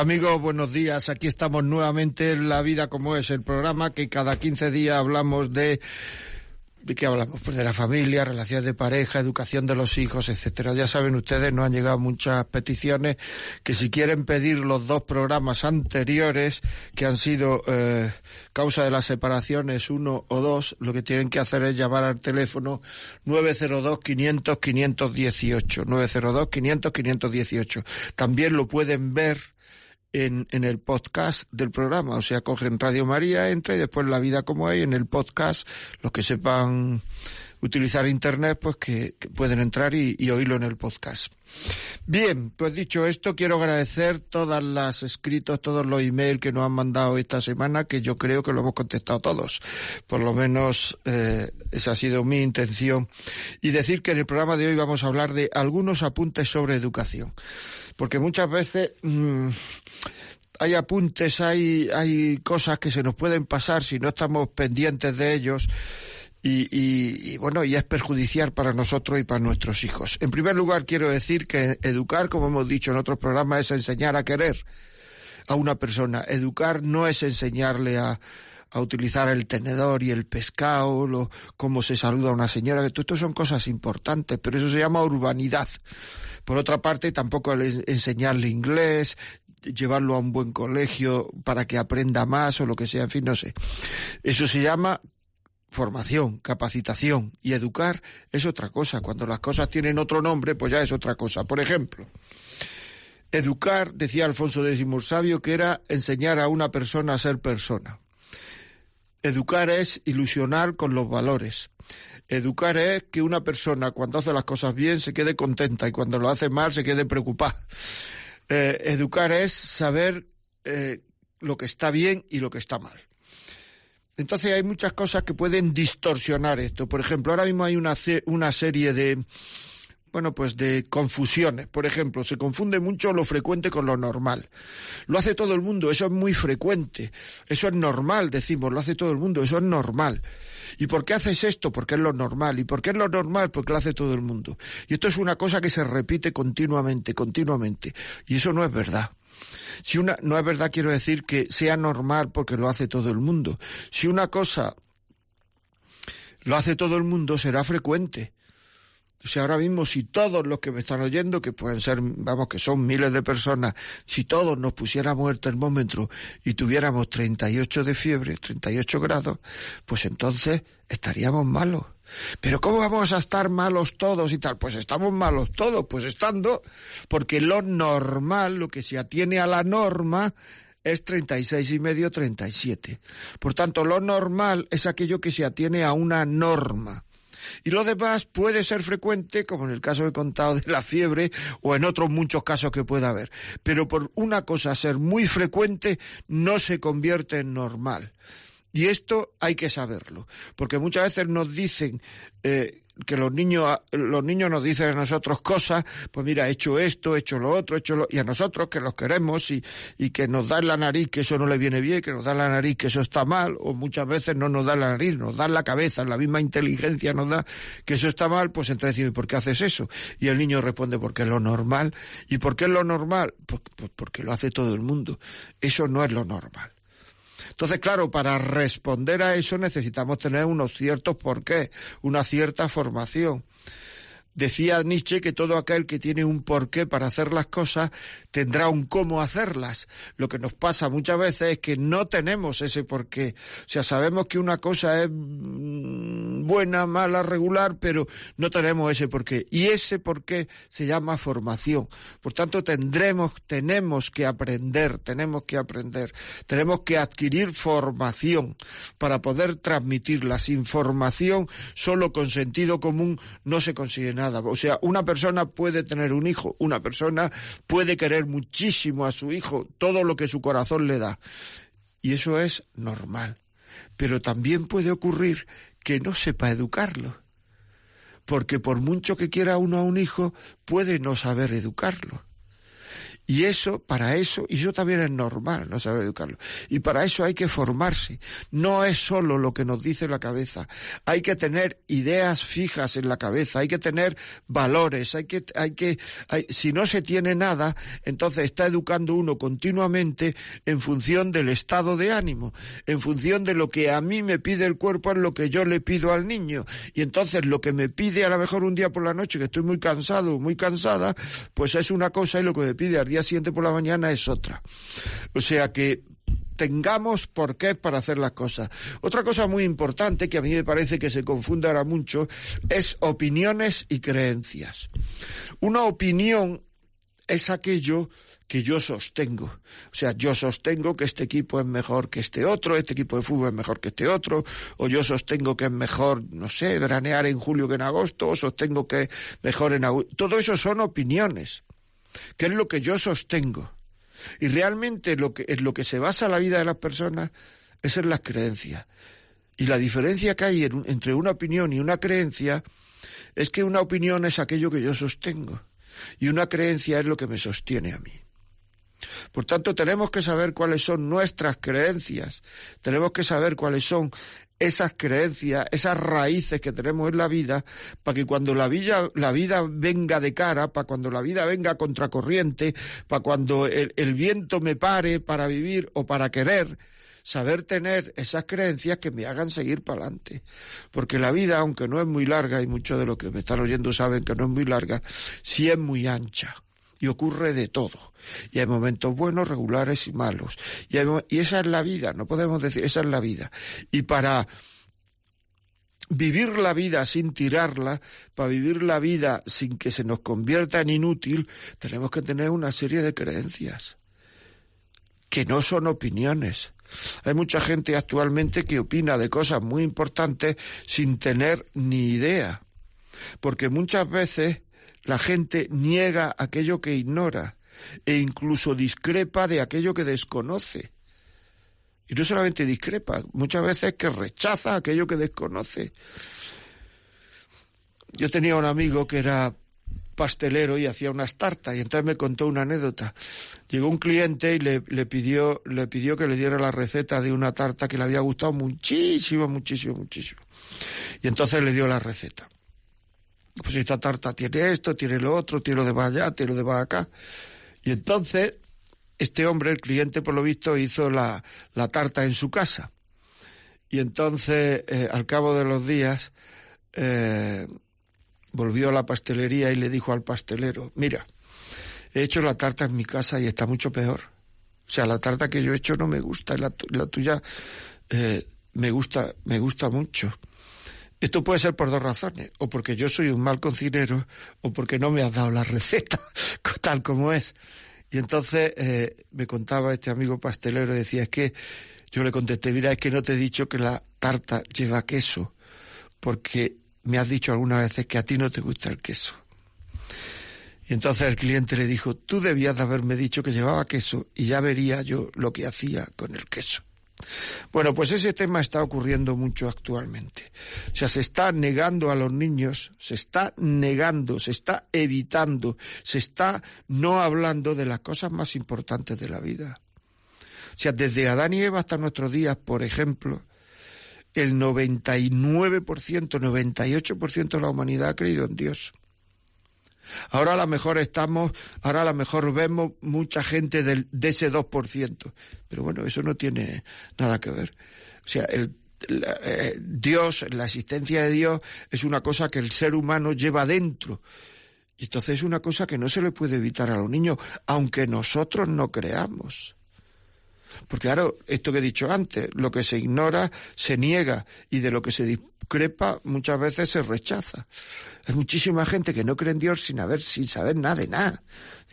Amigos, buenos días. Aquí estamos nuevamente en La vida como es, el programa que cada 15 días hablamos de ¿De qué hablamos? Pues de la familia, relaciones de pareja, educación de los hijos, etcétera. Ya saben ustedes, nos han llegado muchas peticiones que si quieren pedir los dos programas anteriores que han sido eh, causa de las separaciones uno o dos, lo que tienen que hacer es llamar al teléfono 902 500 518 902 500 518. También lo pueden ver en, en el podcast del programa. O sea, cogen Radio María, entra y después La Vida como hay en el podcast. Los que sepan utilizar Internet, pues que, pueden entrar y, y, oírlo en el podcast. Bien, pues dicho esto, quiero agradecer todas las escritos, todos los emails que nos han mandado esta semana, que yo creo que lo hemos contestado todos. Por lo menos eh, esa ha sido mi intención. Y decir que en el programa de hoy vamos a hablar de algunos apuntes sobre educación. Porque muchas veces... Mmm, hay apuntes, hay, hay cosas que se nos pueden pasar si no estamos pendientes de ellos. Y, y, y, bueno, y es perjudicial para nosotros y para nuestros hijos. En primer lugar, quiero decir que educar, como hemos dicho en otros programas, es enseñar a querer a una persona. Educar no es enseñarle a, a utilizar el tenedor y el pescado, lo, cómo se saluda a una señora, que todo esto son cosas importantes, pero eso se llama urbanidad. Por otra parte, tampoco enseñarle inglés, llevarlo a un buen colegio para que aprenda más o lo que sea, en fin, no sé. Eso se llama formación, capacitación y educar es otra cosa. Cuando las cosas tienen otro nombre, pues ya es otra cosa. Por ejemplo, educar, decía Alfonso X Sabio, que era enseñar a una persona a ser persona. Educar es ilusionar con los valores. Educar es que una persona cuando hace las cosas bien se quede contenta y cuando lo hace mal se quede preocupada. Eh, educar es saber eh, lo que está bien y lo que está mal. Entonces hay muchas cosas que pueden distorsionar esto. Por ejemplo, ahora mismo hay una, una serie de, bueno, pues de confusiones. Por ejemplo, se confunde mucho lo frecuente con lo normal. Lo hace todo el mundo, eso es muy frecuente. Eso es normal, decimos, lo hace todo el mundo, eso es normal. ¿Y por qué haces esto? Porque es lo normal. ¿Y por qué es lo normal? Porque lo hace todo el mundo. Y esto es una cosa que se repite continuamente, continuamente. Y eso no es verdad. Si una, no es verdad, quiero decir que sea normal porque lo hace todo el mundo. Si una cosa lo hace todo el mundo, será frecuente. Sea, ahora mismo si todos los que me están oyendo, que pueden ser, vamos, que son miles de personas, si todos nos pusiéramos el termómetro y tuviéramos 38 de fiebre, 38 grados, pues entonces estaríamos malos. Pero ¿cómo vamos a estar malos todos y tal? Pues estamos malos todos, pues estando, porque lo normal, lo que se atiene a la norma, es 36 y medio, 37. Por tanto, lo normal es aquello que se atiene a una norma. Y lo demás puede ser frecuente, como en el caso que he contado de la fiebre, o en otros muchos casos que pueda haber. Pero por una cosa ser muy frecuente no se convierte en normal. Y esto hay que saberlo, porque muchas veces nos dicen eh, que los niños, los niños nos dicen a nosotros cosas, pues mira, he hecho esto, he hecho lo otro, he hecho lo, y a nosotros que los queremos y, y que nos dan la nariz que eso no le viene bien, que nos dan la nariz que eso está mal, o muchas veces no nos dan la nariz, nos dan la cabeza, la misma inteligencia nos da que eso está mal, pues entonces decimos, ¿por qué haces eso? Y el niño responde, porque es lo normal. ¿Y por qué es lo normal? Pues, pues porque lo hace todo el mundo. Eso no es lo normal. Entonces, claro, para responder a eso necesitamos tener unos ciertos porqués, una cierta formación. Decía Nietzsche que todo aquel que tiene un porqué para hacer las cosas tendrá un cómo hacerlas. Lo que nos pasa muchas veces es que no tenemos ese porqué. O sea, sabemos que una cosa es mm, buena, mala, regular, pero no tenemos ese porqué. Y ese porqué se llama formación. Por tanto, tendremos, tenemos que aprender, tenemos que aprender. Tenemos que adquirir formación para poder transmitirla. Sin formación, solo con sentido común, no se consigue O sea, una persona puede tener un hijo, una persona puede querer muchísimo a su hijo, todo lo que su corazón le da. Y eso es normal. Pero también puede ocurrir que no sepa educarlo. Porque por mucho que quiera uno a un hijo, puede no saber educarlo. Y eso, para eso, y eso también es normal, no saber educarlo. Y para eso hay que formarse. No es solo lo que nos dice la cabeza. Hay que tener ideas fijas en la cabeza, hay que tener valores, hay que, hay que, si no se tiene nada, entonces está educando uno continuamente en función del estado de ánimo, en función de lo que a mí me pide el cuerpo es lo que yo le pido al niño. Y entonces lo que me pide a lo mejor un día por la noche, que estoy muy cansado, muy cansada, pues es una cosa y lo que me pide al día siguiente por la mañana es otra. O sea que tengamos por qué para hacer las cosas. Otra cosa muy importante que a mí me parece que se confunde ahora mucho es opiniones y creencias. Una opinión es aquello que yo sostengo. O sea, yo sostengo que este equipo es mejor que este otro, este equipo de fútbol es mejor que este otro, o yo sostengo que es mejor, no sé, veranear en julio que en agosto, o sostengo que es mejor en agosto. Todo eso son opiniones que es lo que yo sostengo. Y realmente lo que, en lo que se basa la vida de las personas es en las creencias. Y la diferencia que hay entre una opinión y una creencia es que una opinión es aquello que yo sostengo y una creencia es lo que me sostiene a mí. Por tanto, tenemos que saber cuáles son nuestras creencias, tenemos que saber cuáles son esas creencias, esas raíces que tenemos en la vida, para que cuando la vida, la vida venga de cara, para cuando la vida venga contracorriente, para cuando el, el viento me pare para vivir o para querer, saber tener esas creencias que me hagan seguir para adelante. Porque la vida, aunque no es muy larga, y muchos de los que me están oyendo saben que no es muy larga, sí es muy ancha y ocurre de todo. Y hay momentos buenos, regulares y malos. Y, esa es la vida, no podemos decir, esa es la vida. Y para vivir la vida sin tirarla, para vivir la vida sin que se nos convierta en inútil, tenemos que tener una serie de creencias, que no son opiniones. Hay mucha gente actualmente que opina de cosas muy importantes sin tener ni idea, porque muchas veces la gente niega aquello que ignora e incluso discrepa de aquello que desconoce. Y no solamente discrepa, muchas veces que rechaza aquello que desconoce. Yo tenía un amigo que era pastelero y hacía unas tartas y entonces me contó una anécdota. Llegó un cliente y le, le, pidió, le pidió que le diera la receta de una tarta que le había gustado muchísimo, muchísimo, muchísimo. Y entonces le dio la receta pues esta tarta tiene esto, tiene lo otro, tiene lo de allá, tiene lo de acá. Y entonces, este hombre, el cliente, por lo visto, hizo la, la tarta en su casa. Y entonces, eh, al cabo de los días, eh, volvió a la pastelería y le dijo al pastelero, mira, he hecho la tarta en mi casa y está mucho peor. O sea, la tarta que yo he hecho no me gusta, la, la tuya eh, me gusta, me gusta mucho. Esto puede ser por dos razones, o porque yo soy un mal cocinero, o porque no me has dado la receta tal como es. Y entonces eh, me contaba este amigo pastelero, decía, es que yo le contesté, mira, es que no te he dicho que la tarta lleva queso, porque me has dicho algunas veces que a ti no te gusta el queso. Y entonces el cliente le dijo, tú debías de haberme dicho que llevaba queso y ya vería yo lo que hacía con el queso. Bueno, pues ese tema está ocurriendo mucho actualmente. O sea, se está negando a los niños, se está negando, se está evitando, se está no hablando de las cosas más importantes de la vida. O sea, desde Adán y Eva hasta nuestros días, por ejemplo, el 99%, 98% de la humanidad ha creído en Dios. Ahora a lo mejor estamos, ahora a lo mejor vemos mucha gente del, de ese 2%. Pero bueno, eso no tiene nada que ver. O sea, el, eh, Dios, la existencia de Dios es una cosa que el ser humano lleva dentro. Y entonces es una cosa que no se le puede evitar a los niños, aunque nosotros no creamos. Porque claro, esto que he dicho antes, lo que se ignora se niega y de lo que se discrepa muchas veces se rechaza. Hay muchísima gente que no cree en Dios sin haber, sin saber nada de nada.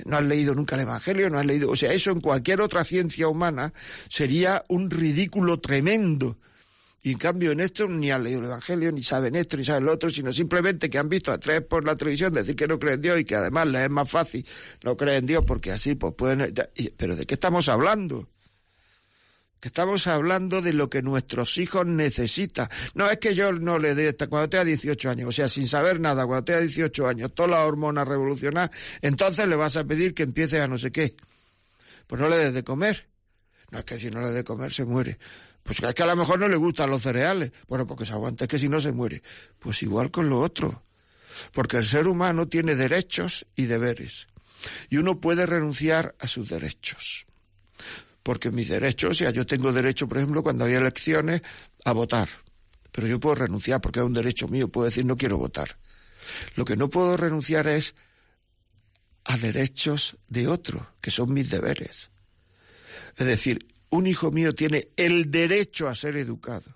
No han leído nunca el Evangelio, no han leído, o sea, eso en cualquier otra ciencia humana sería un ridículo tremendo. Y en cambio en esto ni han leído el Evangelio, ni saben esto, ni saben lo otro, sino simplemente que han visto a tres por la televisión decir que no creen en Dios y que además les es más fácil no creer en Dios porque así pues pueden... Pero ¿de qué estamos hablando? Que estamos hablando de lo que nuestros hijos necesitan. No es que yo no le dé cuando tenga 18 años, o sea, sin saber nada, cuando tenga 18 años, todas las hormonas revolucionadas, entonces le vas a pedir que empiece a no sé qué. Pues no le des de comer. No es que si no le des de comer se muere. Pues es que a lo mejor no le gustan los cereales. Bueno, porque se aguanta, es que si no se muere. Pues igual con lo otro. Porque el ser humano tiene derechos y deberes. Y uno puede renunciar a sus derechos porque mis derechos, o sea, yo tengo derecho, por ejemplo, cuando hay elecciones, a votar. Pero yo puedo renunciar porque es un derecho mío, puedo decir no quiero votar. Lo que no puedo renunciar es a derechos de otro, que son mis deberes. Es decir, un hijo mío tiene el derecho a ser educado,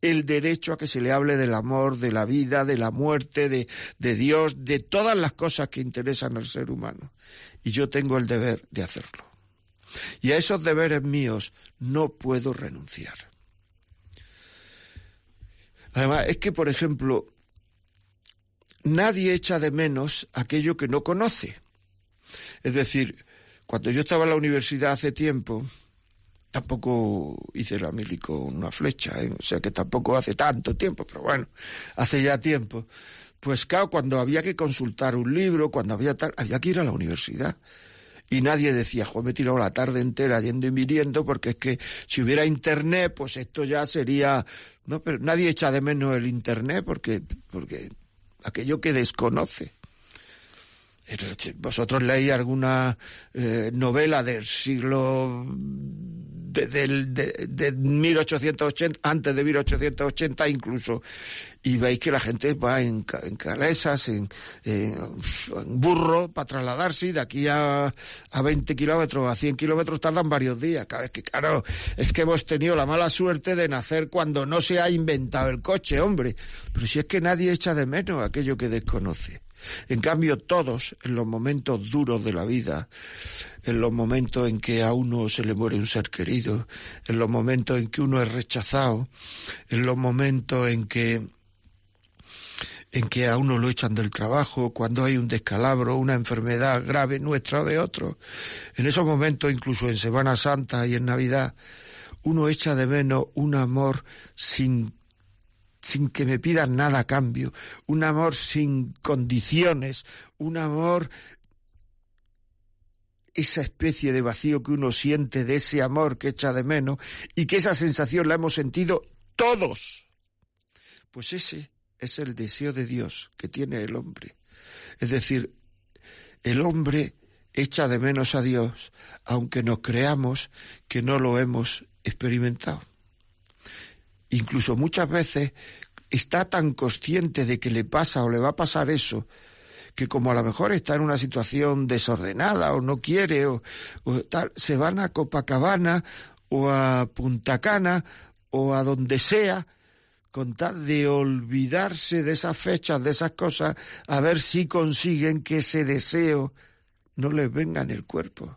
el derecho a que se le hable del amor, de la vida, de la muerte, de, de Dios, de todas las cosas que interesan al ser humano. Y yo tengo el deber de hacerlo. Y a esos deberes míos no puedo renunciar. Además, es que, por ejemplo, nadie echa de menos aquello que no conoce. Es decir, cuando yo estaba en la universidad hace tiempo, tampoco hice la mili con una flecha, ¿eh? o sea que tampoco hace tanto tiempo, pero bueno, hace ya tiempo. Pues claro, cuando había que consultar un libro, cuando había tal, había que ir a la universidad y nadie decía, joder, me he tirado la tarde entera yendo y viniendo porque es que si hubiera internet, pues esto ya sería, no, pero nadie echa de menos el internet porque, porque aquello que desconoce. Vosotros leí alguna eh, novela del siglo de, de, 1880, antes de 1880 incluso, y veis que la gente va en, calesas, en, burro para trasladarse, y de aquí a, a 20 kilómetros, a 100 kilómetros tardan varios días. Cada vez que, claro, es que hemos tenido la mala suerte de nacer cuando no se ha inventado el coche, hombre. Pero si es que nadie echa de menos aquello que desconoce. En cambio, todos, en los momentos duros de la vida, en los momentos en que a uno se le muere un ser querido, en los momentos en que uno es rechazado, en los momentos en que en que a uno lo echan del trabajo, cuando hay un descalabro, una enfermedad grave nuestra o de otro. En esos momentos, incluso en Semana Santa y en Navidad, uno echa de menos un amor sin sin que me pidan nada a cambio, un amor sin condiciones, un amor esa especie de vacío que uno siente de ese amor que echa de menos y que esa sensación la hemos sentido todos. Pues ese es el deseo de Dios que tiene el hombre. Es decir, el hombre echa de menos a Dios, aunque nos creamos que no lo hemos experimentado. Incluso muchas veces está tan consciente de que le pasa o le va a pasar eso, que como a lo mejor está en una situación desordenada o no quiere o, tal, se van a Copacabana o a Punta Cana o a donde sea con tal de olvidarse de esas fechas, de esas cosas, a ver si consiguen que ese deseo no les venga en el cuerpo,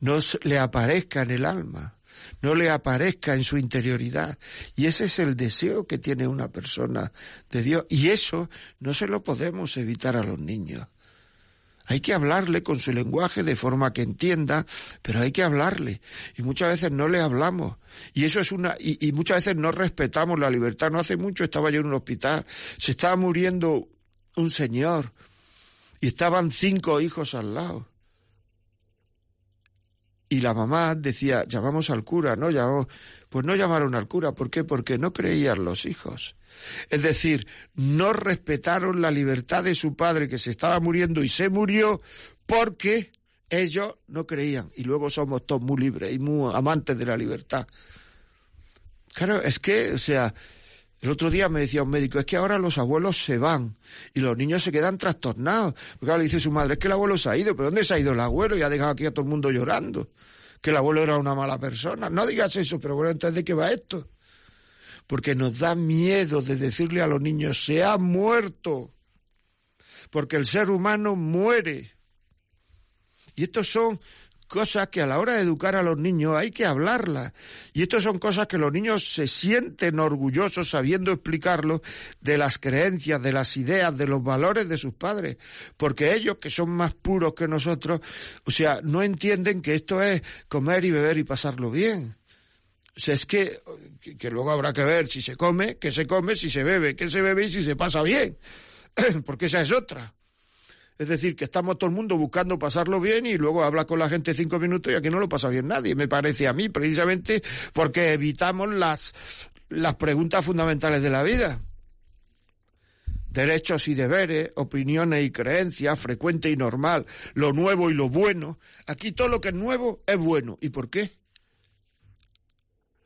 no le aparezca en el alma no le aparezca en su interioridad. Y ese es el deseo que tiene una persona de Dios. Y eso no se lo podemos evitar a los niños. Hay que hablarle con su lenguaje de forma que entienda, pero hay que hablarle. Y muchas veces no le hablamos. Y eso es una, y, muchas veces no respetamos la libertad. No hace mucho estaba yo en un hospital, se estaba muriendo un señor y estaban cinco hijos al lado. Y la mamá decía, llamamos al cura, ¿no? Llamamos... Pues no llamaron al cura, ¿por qué? Porque no creían los hijos. Es decir, no respetaron la libertad de su padre que se estaba muriendo y se murió porque ellos no creían. Y luego somos todos muy libres y muy amantes de la libertad. Claro, es que, o sea, el otro día me decía un médico, es que ahora los abuelos se van y los niños se quedan trastornados. Porque ahora le dice su madre, es que el abuelo se ha ido, pero ¿dónde se ha ido el abuelo? Y ha dejado aquí a todo el mundo llorando. Que el abuelo era una mala persona. No digas eso, pero bueno, entonces ¿de qué va esto? Porque nos da miedo de decirle a los niños, se ha muerto. Porque el ser humano muere. Y estos son cosas que a la hora de educar a los niños hay que hablarlas. Y esto son cosas que los niños se sienten orgullosos sabiendo explicarlo de las creencias, de las ideas, de los valores de sus padres. Porque ellos, que son más puros que nosotros, o sea, no entienden que esto es comer y beber y pasarlo bien. O sea, es que, que luego habrá que ver si se come, que se come, si se bebe, que se bebe y si se pasa bien. Porque esa es otra. Es decir, que estamos todo el mundo buscando pasarlo bien y luego habla con la gente cinco minutos y aquí no lo pasa bien nadie, me parece a mí, precisamente porque evitamos las, las preguntas fundamentales de la vida. Derechos y deberes, opiniones y creencias, frecuente y normal, lo nuevo y lo bueno. Aquí todo lo que es nuevo es bueno. ¿Y por qué?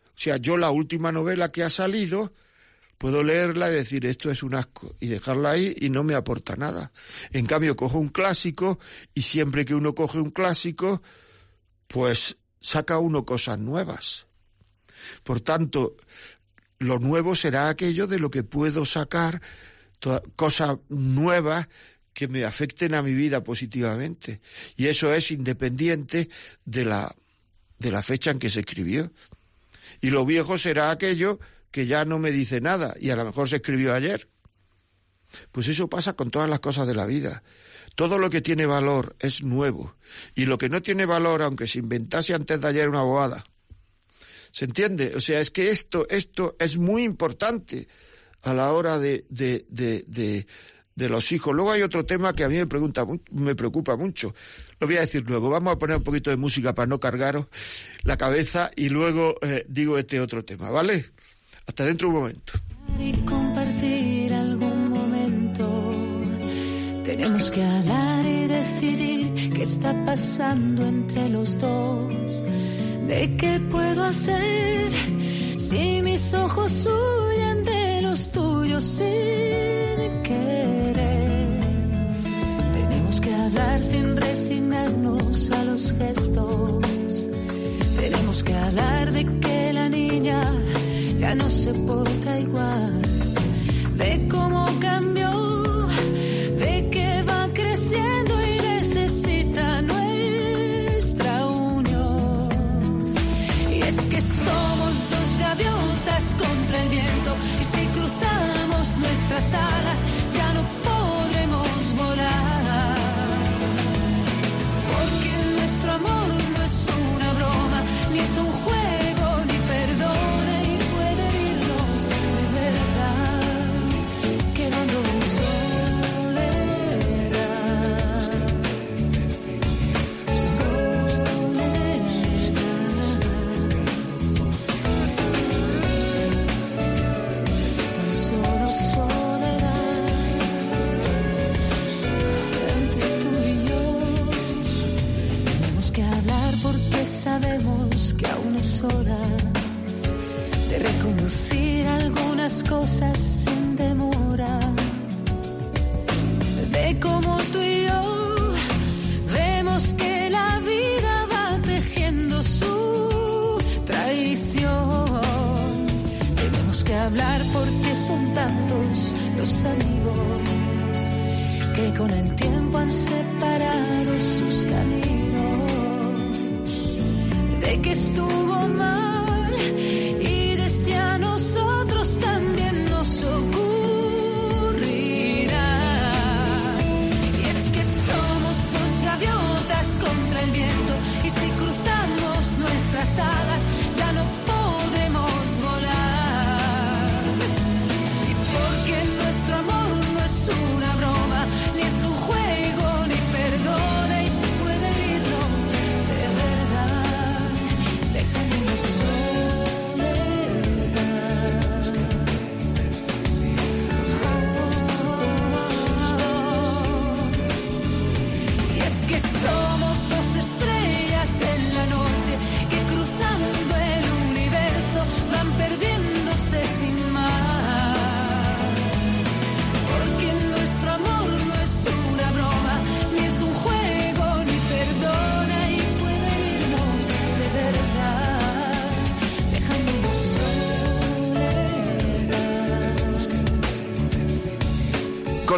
O sea, yo la última novela que ha salido, puedo leerla y decir esto es un asco y dejarla ahí y no me aporta nada. En cambio, cojo un clásico y siempre que uno coge un clásico, pues saca uno cosas nuevas. Por tanto, lo nuevo será aquello de lo que puedo sacar cosas nuevas que me afecten a mi vida positivamente. Y eso es independiente de la, de la fecha en que se escribió. Y lo viejo será aquello que ya no me dice nada y a lo mejor se escribió ayer. Pues eso pasa con todas las cosas de la vida. Todo lo que tiene valor es nuevo. Y lo que no tiene valor, aunque se inventase antes de ayer una boada. ¿Se entiende? O sea, es que esto, esto es muy importante a la hora de, de, de, de, de los hijos. Luego hay otro tema que a mí me, pregunta, me preocupa mucho. Lo voy a decir luego. Vamos a poner un poquito de música para no cargaros la cabeza y luego eh, digo este otro tema, ¿vale? Hasta dentro de un momento. Y compartir algún momento. Tenemos que hablar y decidir qué está pasando entre los dos. ¿De qué puedo hacer si mis ojos huyen de los tuyos sin querer? Tenemos que hablar sin resignarnos a los gestos. Tenemos que hablar de que la niña ya no se porta igual, de cómo cambió, de que va creciendo y necesita nuestra unión. Y es que somos dos gaviotas contra el viento, y si cruzamos nuestras alas,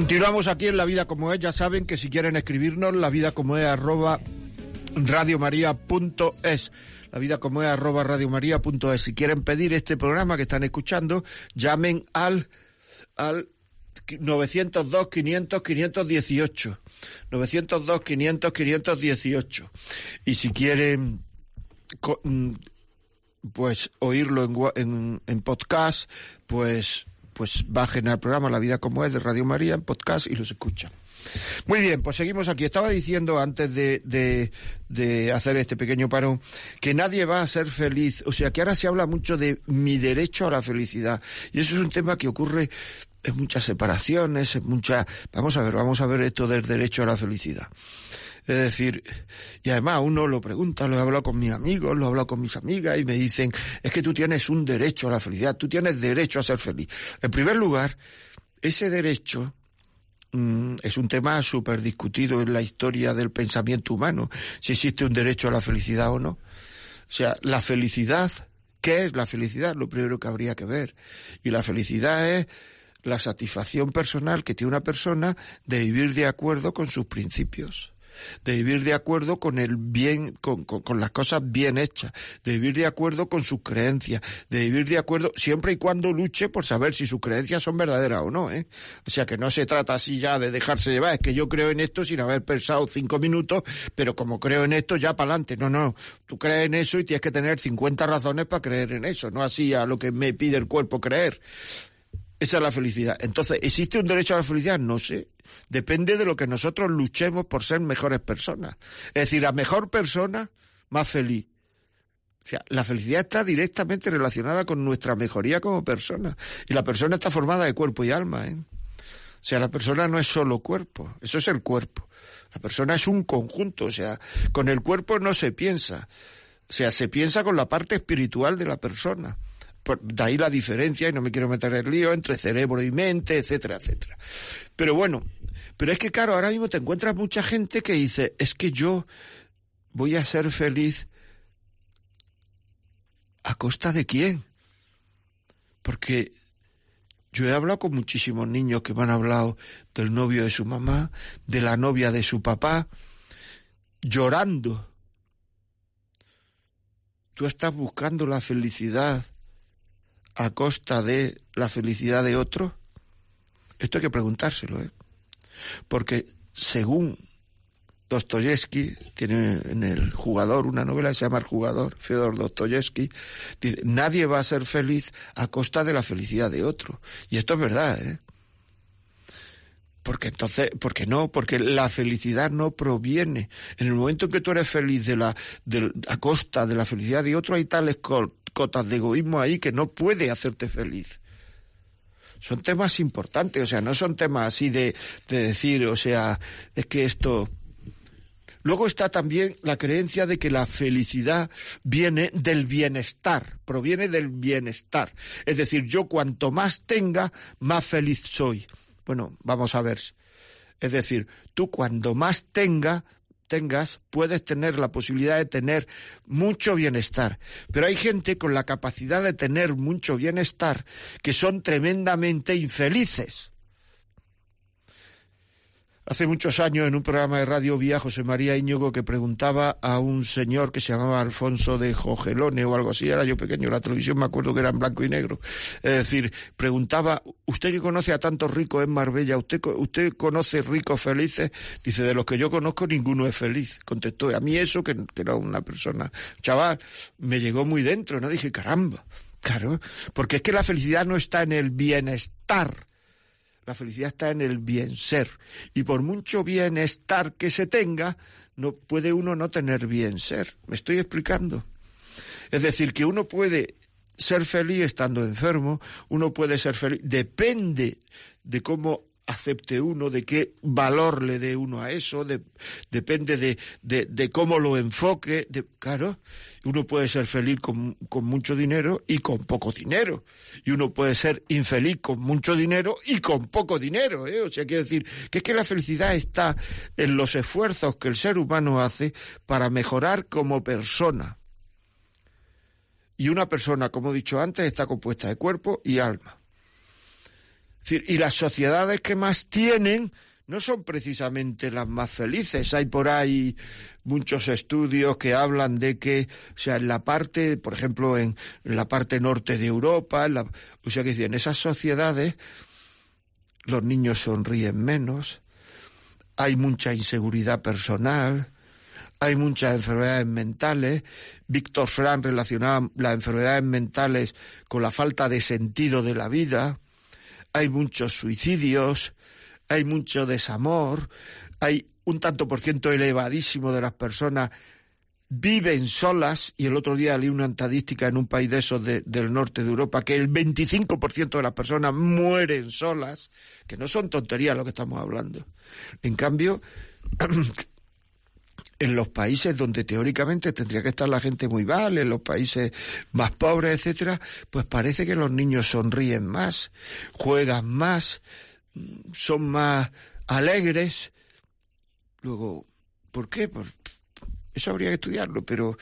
Continuamos aquí en La Vida Como Es. Ya saben que si quieren escribirnos, la vida como es arroba radiomaria.es la vida como es arroba radiomaria.es. Si quieren pedir este programa que están escuchando, llamen al, al 902 500 518. 902 500 518. Y si quieren mm, pues oírlo en, en, en podcast, pues pues bajen al programa La vida como es de Radio María en podcast y los escuchan. Muy bien, pues seguimos aquí. Estaba diciendo antes de, de, de, hacer este pequeño parón que nadie va a ser feliz. O sea, que ahora se habla mucho de mi derecho a la felicidad. Y eso es un tema que ocurre en muchas separaciones, en muchas... Vamos a ver, vamos a ver esto del derecho a la felicidad. Es decir, y además uno lo pregunta, lo he hablado con mis amigos, lo he hablado con mis amigas y me dicen, es que tú tienes un derecho a la felicidad, tú tienes derecho a ser feliz. En primer lugar, ese derecho Mm, es un tema súper discutido en la historia del pensamiento humano, si existe un derecho a la felicidad o no. O sea, la felicidad, ¿qué es la felicidad? Lo primero que habría que ver. Y la felicidad es la satisfacción personal que tiene una persona de vivir de acuerdo con sus principios de vivir de acuerdo con el bien, con, con, las cosas bien hechas, de vivir de acuerdo con sus creencias, de vivir de acuerdo siempre y cuando luche por saber si sus creencias son verdaderas o no, ¿eh? O sea que no se trata así ya de dejarse llevar, es que yo creo en esto sin haber pensado cinco minutos, pero como creo en esto ya para adelante. No, no, tú crees en eso y tienes que tener 50 razones para creer en eso, no así a lo que me pide el cuerpo creer. Esa es la felicidad. Entonces, ¿existe un derecho a la felicidad? No sé. Depende de lo que nosotros luchemos por ser mejores personas. Es decir, la mejor persona, más feliz. O sea, la felicidad está directamente relacionada con nuestra mejoría como persona. Y la persona está formada de cuerpo y alma, ¿eh? O sea, la persona no es solo cuerpo, eso es el cuerpo. La persona es un conjunto, o sea, con el cuerpo no se piensa. O sea, se piensa con la parte espiritual de la persona de ahí la diferencia, y no me quiero meter en lío, entre cerebro y mente, etcétera, etcétera. Pero bueno, pero es que claro, ahora mismo te encuentras mucha gente que dice, es que yo voy a ser feliz a costa de quién. Porque yo he hablado con muchísimos niños que me han hablado del novio de su mamá, de la novia de su papá, llorando. Tú estás buscando la felicidad a costa de la felicidad de otro? Esto hay que preguntárselo, ¿eh? Porque según Dostoyevsky, tiene en el jugador una novela que se llama El jugador, Fyodor Dostoyevsky, dice, nadie va a ser feliz a costa de la felicidad de otro. Y esto es verdad, ¿eh? Porque entonces, porque no, porque la felicidad no proviene. En el momento en que tú eres feliz de la, de, a costa de la felicidad de otro, hay tales cotas de egoísmo ahí que no puede hacerte feliz. Son temas importantes, o sea, no son temas así de, de decir, o sea, es que esto... Luego está también la creencia de que la felicidad viene del bienestar, proviene del bienestar. Es decir, yo cuanto más tenga, más feliz soy. Bueno, vamos a ver. Es decir, tú cuando más tenga, tengas, puedes tener la posibilidad de tener mucho bienestar. Pero hay gente con la capacidad de tener mucho bienestar que son tremendamente infelices. Hace muchos años en un programa de radio vi a José María Íñigo que preguntaba a un señor que se llamaba Alfonso de Jogelone o algo así, era yo pequeño, la televisión me acuerdo que era en blanco y negro. Es decir, preguntaba, usted que conoce a tantos ricos en Marbella, ¿usted, usted conoce ricos felices? Dice, de los que yo conozco ninguno es feliz. Contestó, a mí eso, que, que era una persona, chaval, me llegó muy dentro, ¿no? Dije, caramba, claro, porque es que la felicidad no está en el bienestar la felicidad está en el bien ser. Y por mucho bienestar que se tenga, no puede uno no tener bien ser. ¿Me estoy explicando? Es decir, que uno puede ser feliz estando enfermo, uno puede ser feliz, depende de cómo acepte uno, de qué valor le dé uno a eso, depende de, de, cómo lo enfoque. Claro, uno puede ser feliz con, con, mucho dinero y con poco dinero. Y uno puede ser infeliz con mucho dinero y con poco dinero. ¿eh? O sea, quiero decir que es que la felicidad está en los esfuerzos que el ser humano hace para mejorar como persona. Y una persona, como he dicho antes, está compuesta de cuerpo y alma y las sociedades que más tienen no son precisamente las más felices. Hay por ahí muchos estudios que hablan de que, o sea, en la parte, por ejemplo, en, la parte norte de Europa, o sea, que en esas sociedades los niños sonríen menos, hay mucha inseguridad personal, hay muchas enfermedades mentales. Víctor Frank relacionaba las enfermedades mentales con la falta de sentido de la vida. Hay muchos suicidios, hay mucho desamor, hay un tanto por ciento elevadísimo de las personas viven solas, y el otro día leí una estadística en un país de esos del norte de Europa, que el 25% de las personas mueren solas, que no son tonterías lo que estamos hablando. En cambio, en los países donde teóricamente tendría que estar la gente muy mal, en los países más pobres, etcétera, pues parece que los niños sonríen más, juegan más, son más alegres. Luego, ¿por qué? Eso habría que estudiarlo, pero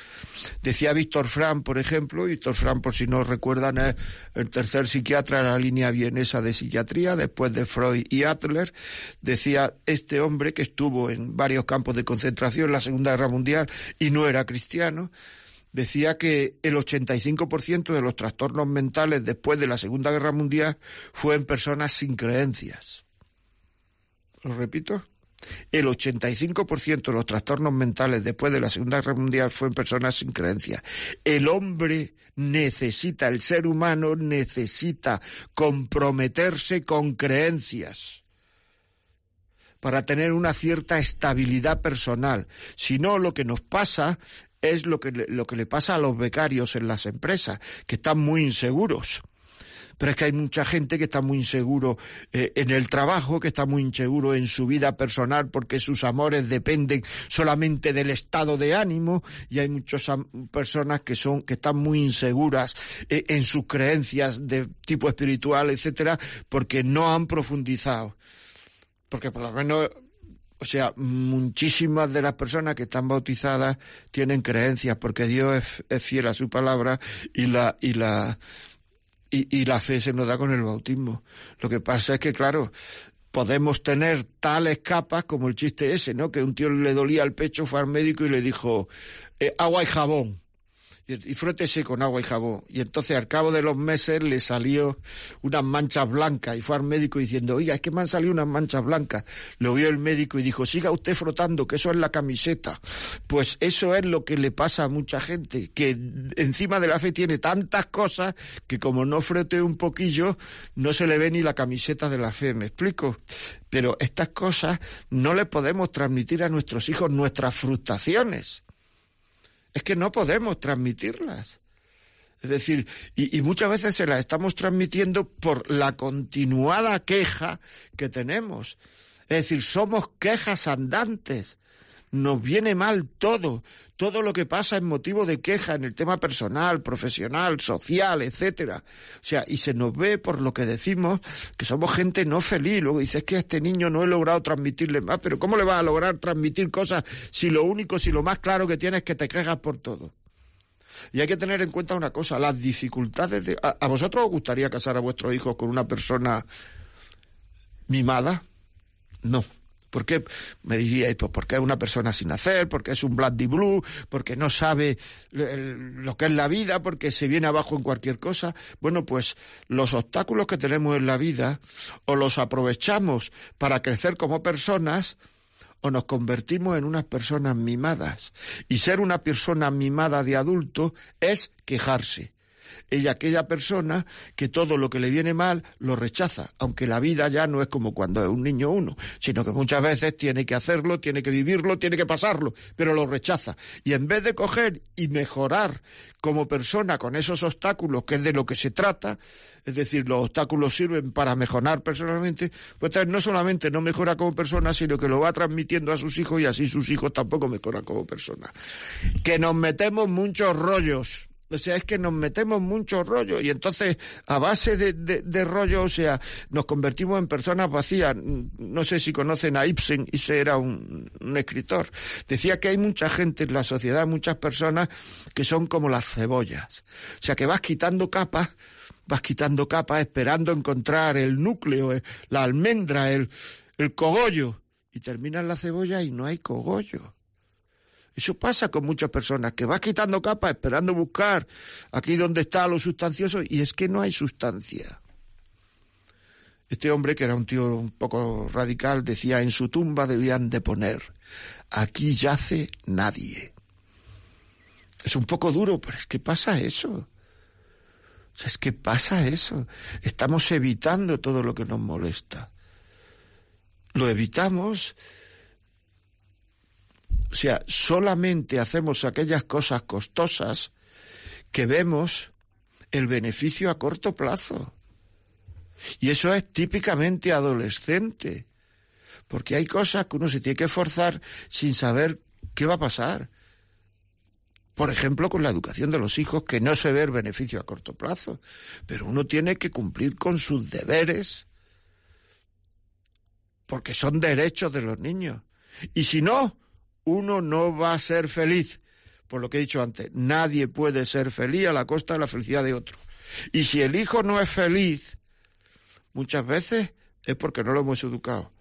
decía Víctor Frank, por ejemplo, Víctor Frank, por si no recuerdan, es el tercer psiquiatra de la línea vienesa de psiquiatría, después de Freud y Adler, decía este hombre que estuvo en varios campos de concentración en la Segunda Guerra Mundial y no era cristiano, decía que el 85% de los trastornos mentales después de la Segunda Guerra Mundial fue en personas sin creencias. ¿Lo repito? El 85% de los trastornos mentales después de la Segunda Guerra Mundial fue en personas sin creencias. El hombre necesita, el ser humano necesita comprometerse con creencias para tener una cierta estabilidad personal. Si no, lo que nos pasa es lo que, lo que le pasa a los becarios en las empresas, que están muy inseguros. Pero es que hay mucha gente que está muy inseguro eh, en el trabajo, que está muy inseguro en su vida personal porque sus amores dependen solamente del estado de ánimo y hay muchas personas que son que están muy inseguras eh, en sus creencias de tipo espiritual, etcétera, porque no han profundizado. Porque por lo menos o sea, muchísimas de las personas que están bautizadas tienen creencias porque Dios es, fiel a su palabra y la y la y, y, la fe se nos da con el bautismo. Lo que pasa es que, claro, podemos tener tales capas como el chiste ese, ¿no? Que un tío le dolía el pecho, fue al médico y le dijo eh, agua y jabón y, frótese con agua y jabón. Y entonces al cabo de los meses le salió unas manchas blancas y fue al médico diciendo, oiga, es que me han salido unas manchas blancas. Lo vio el médico y dijo, siga usted frotando, que eso es la camiseta. Pues eso es lo que le pasa a mucha gente, que encima de la fe tiene tantas cosas que como no frote un poquillo, no se le ve ni la camiseta de la fe, ¿me explico? Pero estas cosas no le podemos transmitir a nuestros hijos nuestras frustraciones es que no podemos transmitirlas. Es decir, y, muchas veces se las estamos transmitiendo por la continuada queja que tenemos. Es decir, somos quejas andantes nos viene mal todo, todo lo que pasa en motivo de queja en el tema personal, profesional, social, etcétera. O sea, y se nos ve por lo que decimos que somos gente no feliz. Luego dices que a este niño no he logrado transmitirle más, pero ¿cómo le vas a lograr transmitir cosas si lo único, si lo más claro que tienes es que te quejas por todo? Y hay que tener en cuenta una cosa, las dificultades de... ¿A, a vosotros os gustaría casar a vuestros hijos con una persona mimada? No. ¿Por qué? Me diríais, pues porque es una persona sin hacer, porque es un bloody blue, porque no sabe lo que es la vida, porque se viene abajo en cualquier cosa. Bueno, pues los obstáculos que tenemos en la vida o los aprovechamos para crecer como personas, o nos convertimos en unas personas mimadas. Y ser una persona mimada de adulto es quejarse ella aquella persona que todo lo que le viene mal lo rechaza, aunque la vida ya no es como cuando es un niño uno, sino que muchas veces tiene que hacerlo, tiene que vivirlo, tiene que pasarlo, pero lo rechaza. Y en vez de coger y mejorar como persona con esos obstáculos, que es de lo que se trata, es decir, los obstáculos sirven para mejorar personalmente, pues no solamente no mejora como persona, sino que lo va transmitiendo a sus hijos y así sus hijos tampoco mejoran como persona. Que nos metemos muchos rollos o sea, es que nos metemos mucho rollo y entonces a base de, de, rollo, o sea, nos convertimos en personas vacías. No sé si conocen a Ibsen, ese era un, un escritor. Decía que hay mucha gente en la sociedad, muchas personas que son como las cebollas. O sea, que vas quitando capas, vas quitando capas esperando encontrar el núcleo, la almendra, el, el cogollo, y terminas la cebolla y no hay cogollo. Eso pasa con muchas personas, que vas quitando capas esperando buscar aquí donde está lo sustancioso y es que no hay sustancia. Este hombre, que era un tío un poco radical, decía, en su tumba debían de poner, aquí yace nadie. Es un poco duro, pero es que pasa eso. es que pasa eso. Estamos evitando todo lo que nos molesta. Lo evitamos o sea, solamente hacemos aquellas cosas costosas que vemos el beneficio a corto plazo. Y eso es típicamente adolescente, porque hay cosas que uno se tiene que forzar sin saber qué va a pasar. Por ejemplo, con la educación de los hijos, que no se ve el beneficio a corto plazo, pero uno tiene que cumplir con sus deberes, porque son derechos de los niños. Y si no, uno no va a ser feliz. Por lo que he dicho antes, nadie puede ser feliz a la costa de la felicidad de otro. Y si el hijo no es feliz, muchas veces es porque no lo hemos educado.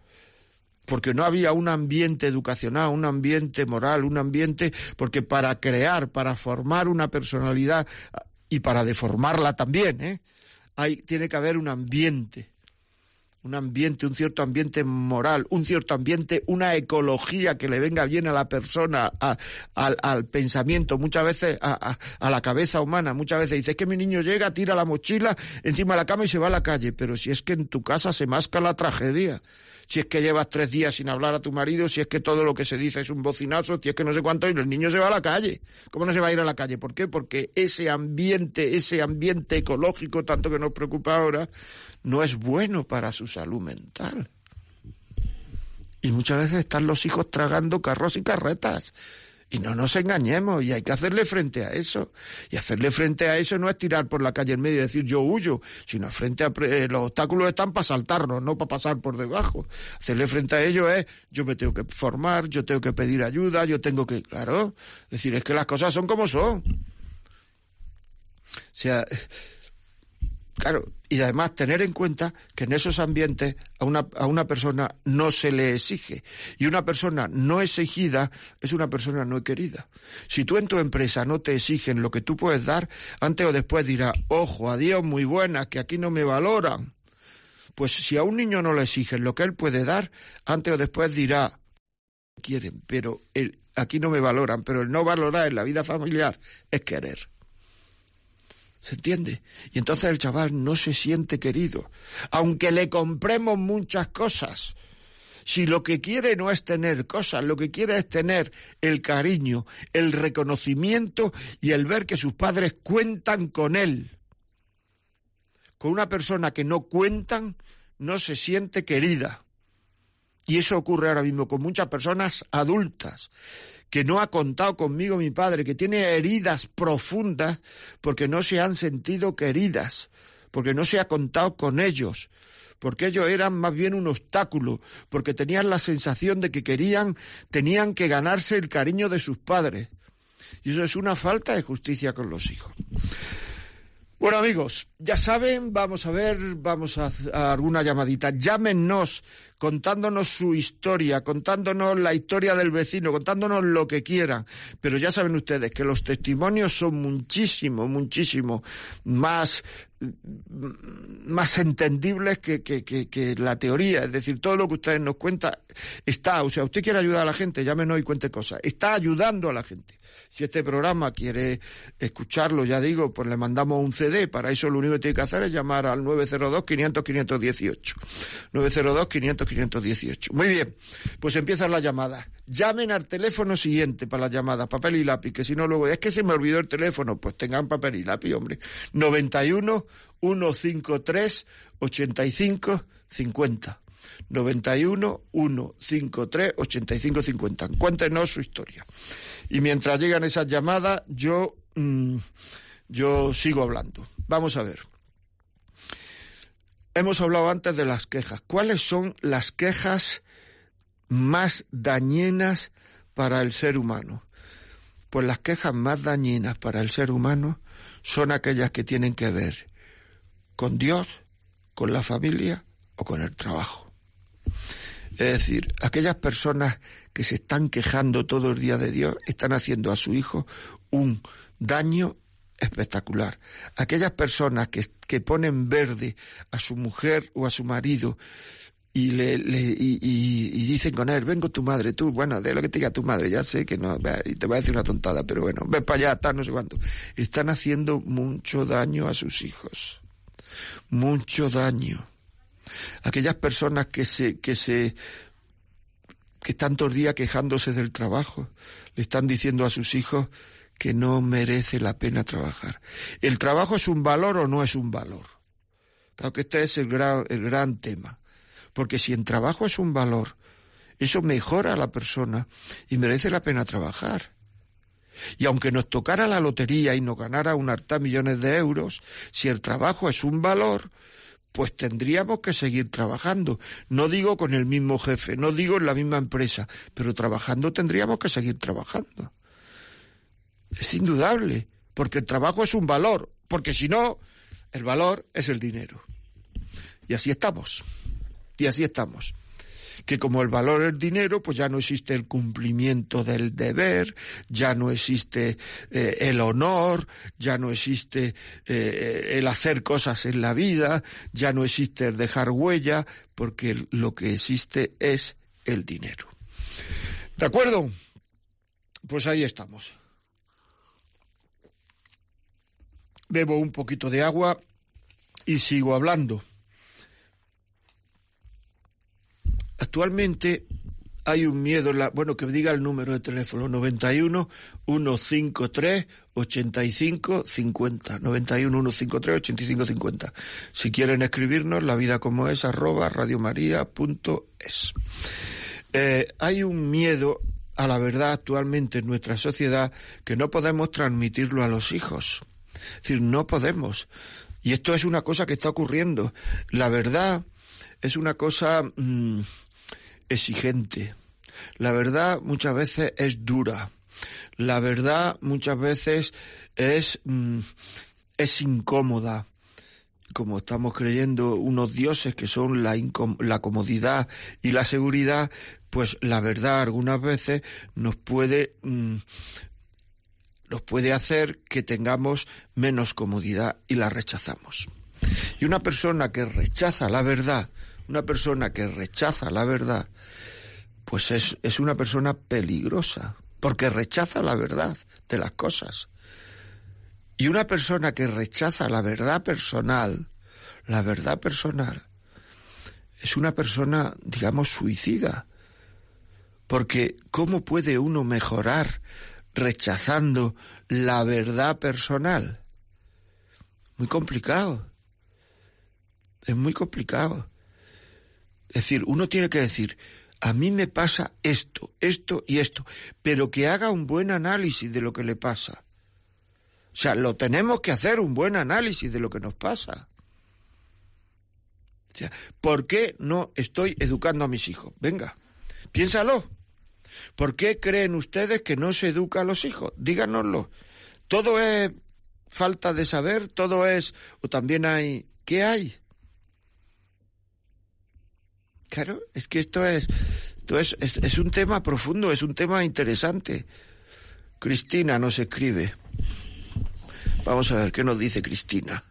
Porque no había un ambiente educacional, un ambiente moral, un ambiente, porque para crear, para formar una personalidad y para deformarla también, ¿eh? Hay, tiene que haber un ambiente un ambiente, un cierto ambiente moral, un cierto ambiente, una ecología que le venga bien a la persona, al, pensamiento, muchas veces a, la cabeza humana. Muchas veces dice que mi niño llega, tira la mochila encima de la cama y se va a la calle. Pero si es que en tu casa se masca la tragedia, si es que llevas tres días sin hablar a tu marido, si es que todo lo que se dice es un bocinazo, si es que no sé cuánto, y el niño se va a la calle. ¿Cómo no se va a ir a la calle? ¿Por qué? Porque ese ambiente, ese ambiente ecológico, tanto que nos preocupa ahora, no es bueno para su salud mental. Y muchas veces están los hijos tragando carros y carretas. Y no nos engañemos, y hay que hacerle frente a eso. Y hacerle frente a eso no es tirar por la calle en medio y decir yo huyo, sino frente a eh, los obstáculos están para saltarnos, no para pasar por debajo. Hacerle frente a ello es yo me tengo que formar, yo tengo que pedir ayuda, yo tengo que, claro, decir es que las cosas son como son. O sea, Claro, y además tener en cuenta que en esos ambientes a una, a una persona no se le exige. Y una persona no exigida es una persona no querida. Si tú en tu empresa no te exigen lo que tú puedes dar, antes o después dirá, ojo, adiós, muy buena, que aquí no me valoran. Pues si a un niño no le exigen lo que él puede dar, antes o después dirá, quieren, pero el, aquí no me valoran, pero el no valorar en la vida familiar es querer. ¿Se entiende? Y entonces el chaval no se siente querido, aunque le compremos muchas cosas. Si lo que quiere no es tener cosas, lo que quiere es tener el cariño, el reconocimiento y el ver que sus padres cuentan con él. Con una persona que no cuentan, no se siente querida. Y eso ocurre ahora mismo con muchas personas adultas que no ha contado conmigo mi padre, que tiene heridas profundas porque no se han sentido queridas, porque no se ha contado con ellos, porque ellos eran más bien un obstáculo, porque tenían la sensación de que querían, tenían que ganarse el cariño de sus padres. Y eso es una falta de justicia con los hijos. Bueno amigos, ya saben, vamos a ver, vamos a, alguna llamadita. Llámenos contándonos su historia, contándonos la historia del vecino, contándonos lo que quieran. Pero ya saben ustedes que los testimonios son muchísimo, muchísimo más más entendibles que, que, que, la teoría. Es decir, todo lo que ustedes nos cuentan está, o sea, usted quiere ayudar a la gente, llámenos y cuente cosas. Está ayudando a la gente. Si este programa quiere escucharlo, ya digo, pues le mandamos un CD. Para eso lo único que tiene que hacer es llamar al 902-500-518. 902-500-518. Muy bien, pues empiezan las llamadas. Llamen al teléfono siguiente para las llamadas, papel y lápiz, que si no luego es que se me olvidó el teléfono, pues tengan papel y lápiz, hombre. 91 153 85 50. 91 153 85 50. Cuéntenos su historia. Y mientras llegan esas llamadas, yo, mm, yo sigo hablando. Vamos a ver. Hemos hablado antes de las quejas. ¿Cuáles son las quejas más dañinas para el ser humano? Pues las quejas más dañinas para el ser humano son aquellas que tienen que ver con Dios, con la familia o con el trabajo. Es decir, aquellas personas que se están quejando todo el día de Dios están haciendo a su hijo un daño espectacular. Aquellas personas que, que ponen verde a su mujer o a su marido y le, y, dicen con él, vengo tu madre, tú, bueno, de lo que te diga tu madre, ya sé que no, y te va a decir una tontada, pero bueno, ven para allá, tal, no sé cuánto. Están haciendo mucho daño a sus hijos. Mucho daño. Aquellas personas que se, que se, que están todo el día quejándose del trabajo, le están diciendo a sus hijos que no merece la pena trabajar. ¿El trabajo es un valor o no es un valor? Claro que este es el gran, el gran tema. Porque si en trabajo es un valor, eso mejora a la persona y merece la pena trabajar. Y aunque nos tocara la lotería y nos ganara un harta millones de euros, si el trabajo es un valor, pues tendríamos que seguir trabajando. No digo con el mismo jefe, no digo en la misma empresa, pero trabajando tendríamos que seguir trabajando. Es indudable, porque el trabajo es un valor, porque si no, el valor es el dinero. Y así estamos. Y así estamos. Que como el valor es dinero, pues ya no existe el cumplimiento del deber, ya no existe eh, el honor, ya no existe eh, el hacer cosas en la vida, ya no existe el dejar huella, porque lo que existe es el dinero. ¿De acuerdo? Pues ahí estamos. Bebo un poquito de agua y sigo hablando. Actualmente hay un miedo, la, bueno, que diga el número de teléfono, 91 153 85 50. 91 153 85 50. Si quieren escribirnos, la vida como es, arroba radiomaria.es. Eh, hay un miedo a la verdad actualmente en nuestra sociedad que no podemos transmitirlo a los hijos. Es decir, no podemos. Y esto es una cosa que está ocurriendo. La verdad es una cosa mm, exigente. La verdad muchas veces es dura. La verdad muchas veces es, mm, es incómoda como estamos creyendo unos dioses que son la, la comodidad y la seguridad, pues la verdad algunas veces nos puede mm, nos puede hacer que tengamos menos comodidad y la rechazamos. Y una persona que rechaza la verdad, una persona que rechaza la verdad, pues es, es una persona peligrosa, porque rechaza la verdad de las cosas. Y una persona que rechaza la verdad personal, la verdad personal, es una persona, digamos, suicida. Porque ¿cómo puede uno mejorar rechazando la verdad personal. Muy complicado. Es muy complicado. Es decir, uno tiene que decir, a mí me pasa esto, esto y esto, pero que haga un buen análisis de lo que le pasa. O sea, lo tenemos que hacer un buen análisis de lo que nos pasa. O sea, ¿por qué no estoy educando a mis hijos? Venga, piénsalo. ¿Por qué creen ustedes que no se educa a los hijos? Díganoslo. ¿Todo es falta de saber? ¿Todo es... o también hay... ¿Qué hay? Claro, es que esto es, esto es, es, es un tema profundo, es un tema interesante. Cristina nos escribe. Vamos a ver qué nos dice Cristina.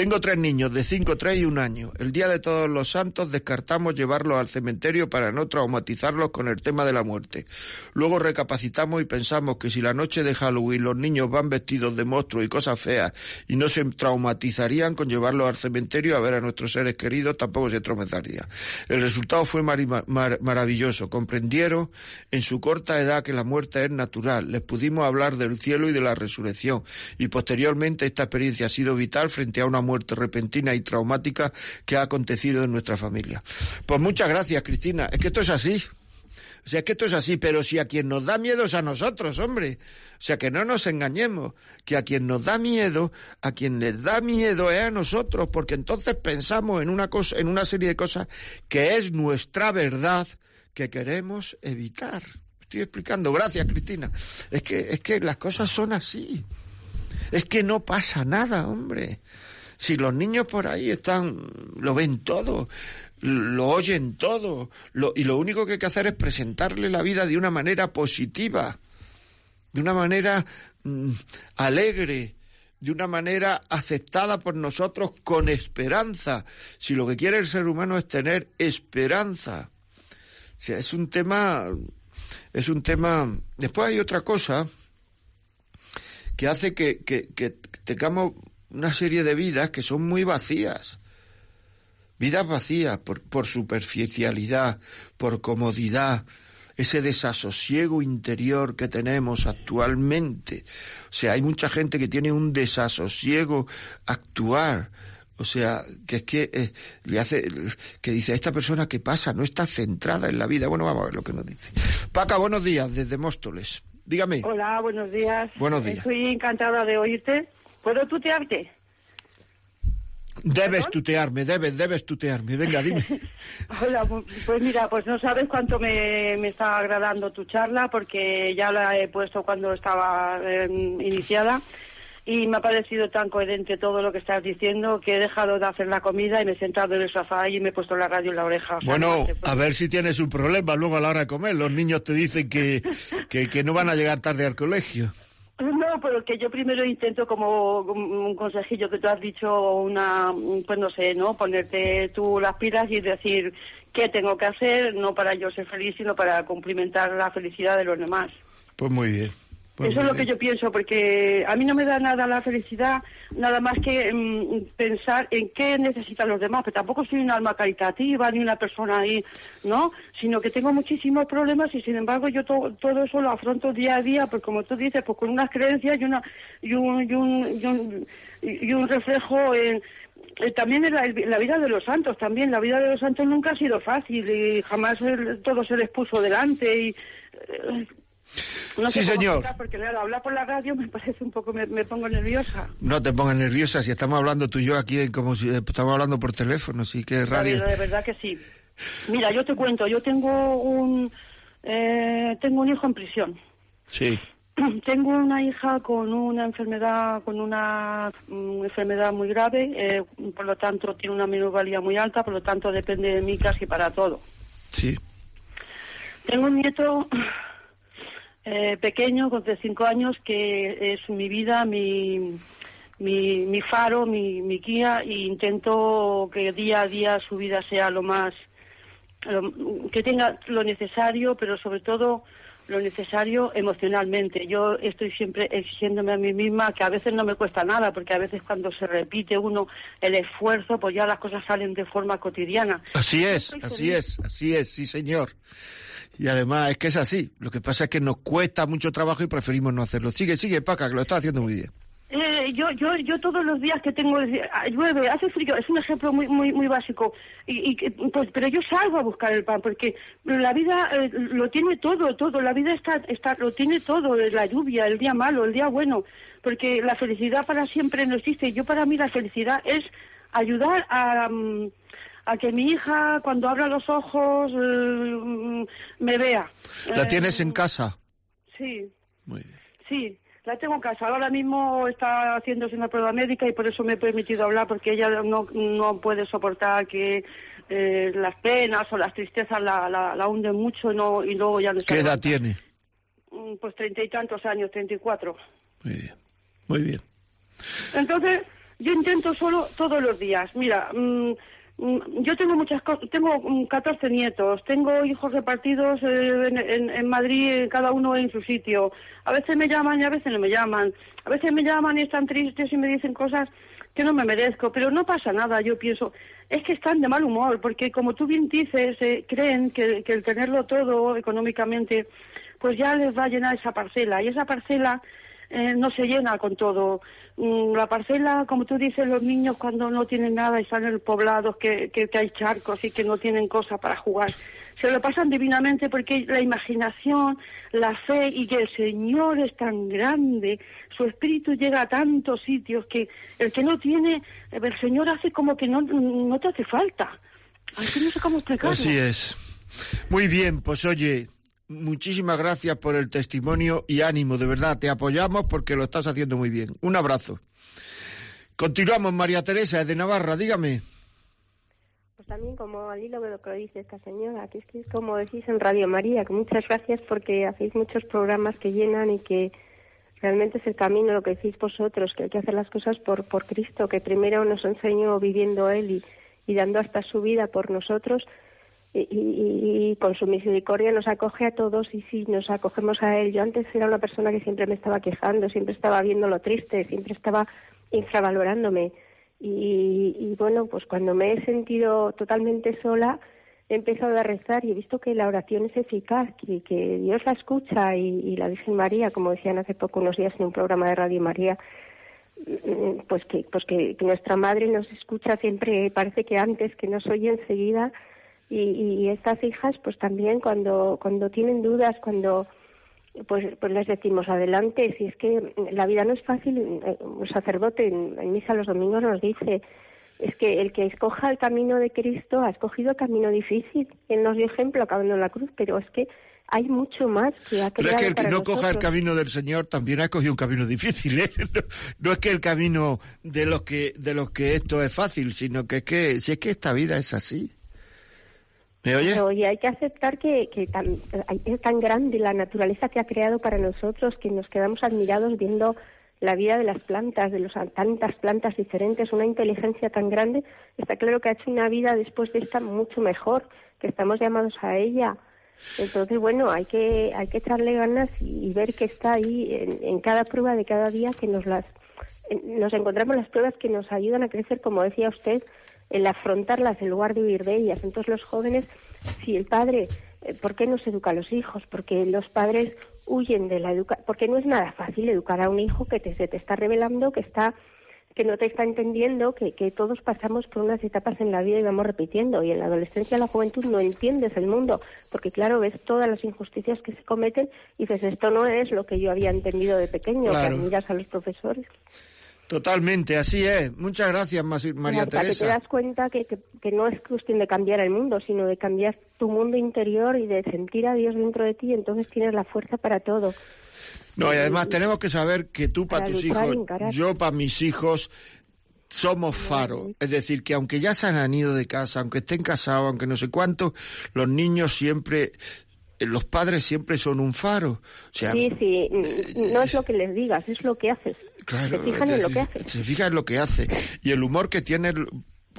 Tengo tres niños de cinco, tres y un año. El día de todos los santos descartamos llevarlos al cementerio para no traumatizarlos con el tema de la muerte. Luego recapacitamos y pensamos que si la noche de Halloween los niños van vestidos de monstruos y cosas feas y no se traumatizarían con llevarlos al cementerio a ver a nuestros seres queridos, tampoco se traumatizaría. El resultado fue maravilloso. Comprendieron en su corta edad que la muerte es natural. Les pudimos hablar del cielo y de la resurrección. Y posteriormente esta experiencia ha sido vital frente a una muerte repentina y traumática que ha acontecido en nuestra familia. Pues muchas gracias, Cristina. Es que esto es así. O sea, es que esto es así, pero si a quien nos da miedo es a nosotros, hombre. O sea, que no nos engañemos, que a quien nos da miedo, a quien les da miedo es a nosotros, porque entonces pensamos en una cosa, en una serie de cosas que es nuestra verdad que queremos evitar. Estoy explicando, gracias Cristina. Es que, es que las cosas son así. Es que no pasa nada, hombre. Si los niños por ahí están, lo ven todo, lo oyen todo, y lo único que hay que hacer es presentarle la vida de una manera positiva, de una manera mm, alegre, de una manera aceptada por nosotros con esperanza. Si lo que quiere el ser humano es tener esperanza. O sea, es un tema, es un tema. Después hay otra cosa que hace que, que tengamos una serie de vidas que son muy vacías. Vidas vacías por, por superficialidad, por comodidad, ese desasosiego interior que tenemos actualmente. O sea, hay mucha gente que tiene un desasosiego actuar. O sea, que es que eh, le hace, que dice, esta persona que pasa no está centrada en la vida. Bueno, vamos a ver lo que nos dice. Paca, buenos días, desde Móstoles. Dígame. Hola, buenos días. Buenos días. Estoy encantada de oírte. ¿Puedo tutearte? Debes tutearme, debes, debes tutearme. Venga, dime. Hola, pues mira, pues no sabes cuánto me, me, está agradando tu charla porque ya la he puesto cuando estaba em, iniciada y me ha parecido tan coherente todo lo que estás diciendo que he dejado de hacer la comida y me he sentado en el sofá y me he puesto la radio en la oreja. bueno, a ver si tienes un problema luego a la hora de comer. Los niños te dicen que, que, que no van a llegar tarde al colegio. No, pero que yo primero intento como un consejillo que tú has dicho, una, pues no sé, ¿no? Ponerte tú las pilas y decir qué tengo que hacer, no para yo ser feliz, sino para cumplimentar la felicidad de los demás. Pues muy bien. Pues Eso es lo que yo pienso, porque a mí no me da nada la felicidad, nada más que mm, pensar en qué necesitan los demás, pero tampoco soy un alma caritativa ni una persona ahí, ¿no? Sino que tengo muchísimos problemas y sin embargo yo todo eso lo afronto día a día, pues como tú dices, pues con unas creencias y, una, y, un, y, un, y, un, reflejo en, también en la, vida de los santos, también la vida de los santos nunca ha sido fácil y jamás todo se les puso delante y eh, no sí, señor. Porque hablar por la radio me parece un poco, me, pongo nerviosa. No te pongas nerviosa, si estamos hablando tú y yo aquí como si eh, estamos hablando por teléfono, sí que es radio. de verdad que sí. Mira, yo te cuento, yo tengo un, eh, tengo un hijo en prisión. Sí. Tengo una hija con una enfermedad, con una mm, enfermedad muy grave, eh, por lo tanto tiene una minusvalía muy alta, por lo tanto depende de mí casi para todo. Sí. Tengo un nieto eh, pequeño, con cinco años, que es mi vida, mi, mi, mi faro, mi, mi guía, e intento que día a día su vida sea lo más, que tenga lo necesario, pero sobre todo lo necesario emocionalmente. Yo estoy siempre exigiéndome a mí misma que a veces no me cuesta nada, porque a veces cuando se repite uno el esfuerzo, pues ya las cosas salen de forma cotidiana. Así es, así es, así es, sí señor. Y además es que es así. Lo que pasa es que nos cuesta mucho trabajo y preferimos no hacerlo. Sigue, sigue, Paca, que lo está haciendo muy bien. Eh, yo, yo, yo todos los días que tengo ah, llueve, hace frío, es un ejemplo muy, muy, muy básico. Y, pues, pero yo salgo a buscar el pan porque la vida eh, lo tiene todo, todo. La vida está, está, lo tiene todo, la lluvia, el día malo, el día bueno. Porque la felicidad para siempre no existe. Yo para mí la felicidad es ayudar a, mm, a que mi hija cuando abra los ojos eh, me vea. ¿La tienes en casa? Sí. Muy bien. Sí, la tengo en casa. Ahora mismo está haciéndose una prueba médica y por eso me he permitido hablar porque ella no, no puede soportar que eh, las penas o las tristezas la, la, hunden mucho no, y luego ya no ¿Qué edad tiene? Mm, pues treinta y tantos años, treinta y cuatro. Muy bien, muy bien. Entonces, yo intento solo todos los días. Mira, mm, Mm, yo tengo muchas tengo 14 mm, nietos, tengo hijos repartidos eh, en, en, Madrid, cada uno en su sitio. A veces me llaman y a veces no me llaman. A veces me llaman y están tristes y me dicen cosas que no me merezco, pero no pasa nada, yo pienso. Es que están de mal humor, porque como tú bien dices, eh, creen que, que el tenerlo todo económicamente, pues ya les va a llenar esa parcela. Y esa parcela eh, no se llena con todo. Mm, la parcela, como tú dices, los niños cuando no tienen nada y están en poblados, que, que, hay charcos y que no tienen cosas para jugar, se lo pasan divinamente porque la imaginación, la fe y que el Señor es tan grande, su espíritu llega a tantos sitios que el que no tiene, el Señor hace como que no, no te hace falta. Así no sé cómo. Así es. Muy bien, pues oye, muchísimas gracias por el testimonio y ánimo, de verdad, te apoyamos porque lo estás haciendo muy bien. Un abrazo. Continuamos, María Teresa de Navarra, dígame. Pues también como al hilo de lo que dice esta señora, que es que como decís en Radio María, que muchas gracias porque hacéis muchos programas que llenan y que realmente es el camino lo que decís vosotros, que hay que hacer las cosas por, por Cristo, que primero nos enseñó viviendo Él y dando hasta su vida por nosotros y, con su misericordia nos acoge a todos y si nos acogemos a Él. Yo antes era una persona que siempre me estaba quejando, siempre estaba viendo lo triste, siempre estaba infravalorándome. Y, y bueno, pues cuando me he sentido totalmente sola, he empezado a rezar y he visto que la oración es eficaz, que, que Dios la escucha y, y, la Virgen María, como decían hace poco unos días en un programa de Radio María, mm, pues que, pues que, que nuestra madre nos escucha siempre, parece que antes, que nos oye enseguida y, y estas hijas pues también cuando, cuando tienen dudas, cuando pues, pues les decimos adelante, si es que la vida no es fácil, un sacerdote en, en misa los domingos nos dice, es que el que escoja el camino de Cristo ha escogido el camino difícil. Él nos dio ejemplo acabando en la cruz, pero es que hay mucho más que ha Pero es que el que no nosotros. coja el camino del Señor también ha escogido un camino difícil, ¿eh? No, no, es que el camino de los que de los que esto es fácil, sino que es que si es que esta vida es así. ¿Me oye? Hay que aceptar que, que tan, es tan grande la naturaleza que ha creado para nosotros que nos quedamos admirados viendo la vida de las plantas, de los, tantas plantas diferentes, una inteligencia tan grande, está claro que ha hecho una vida después de esta mucho mejor, que estamos llamados a ella. Entonces, bueno, hay que, hay que echarle ganas y, y ver que está ahí en, en, cada prueba de cada día que nos las, nos encontramos las pruebas que nos ayudan a crecer, como decía usted, el afrontarlas en lugar de huir de ellas. Entonces, los jóvenes, si el padre, ¿por qué no se educa a los hijos? Porque los padres huyen de la educación, porque no es nada fácil educar a un hijo que te, se te está revelando, que está que no te está entendiendo, que, que todos pasamos por unas etapas en la vida y vamos repitiendo. Y en la adolescencia, en la juventud, no entiendes el mundo, porque claro, ves todas las injusticias que se cometen y dices, esto no es lo que yo había entendido de pequeño, Claro. que admiras a los profesores. Totalmente, así es. Muchas gracias, María Hasta que te Teresa. das cuenta que, que, que no es cuestión de cambiar el mundo, sino de cambiar tu mundo interior y de sentir a Dios dentro de ti, entonces tienes la fuerza para todo. No, y además tenemos que saber que tú para Para tus hijos, yo para mis hijos, somos faro. Es decir, que aunque ya se han ido de casa, aunque estén casados, aunque no sé cuánto, los niños siempre, eh, los padres siempre son un faro. O sea, Sí, sí, n- no es lo que les digas, es lo que haces. Claro, Se fijan en lo que haces. Se fija en lo que hace y el humor que tiene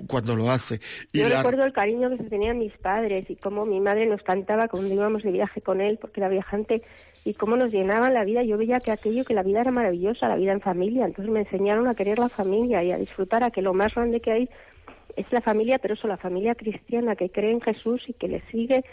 cuando lo hace. Y Yo la- recuerdo el cariño que se tenían mis padres y cómo mi madre nos cantaba cuando íbamos de viaje con él, porque era viajante, y cómo nos llenaban la vida. Yo veía que aquello, que la vida era maravillosa, la vida en familia. Entonces me enseñaron a querer la familia y a disfrutar, a que lo más grande que hay es la familia, pero eso, la familia cristiana que cree en Jesús y que le sigue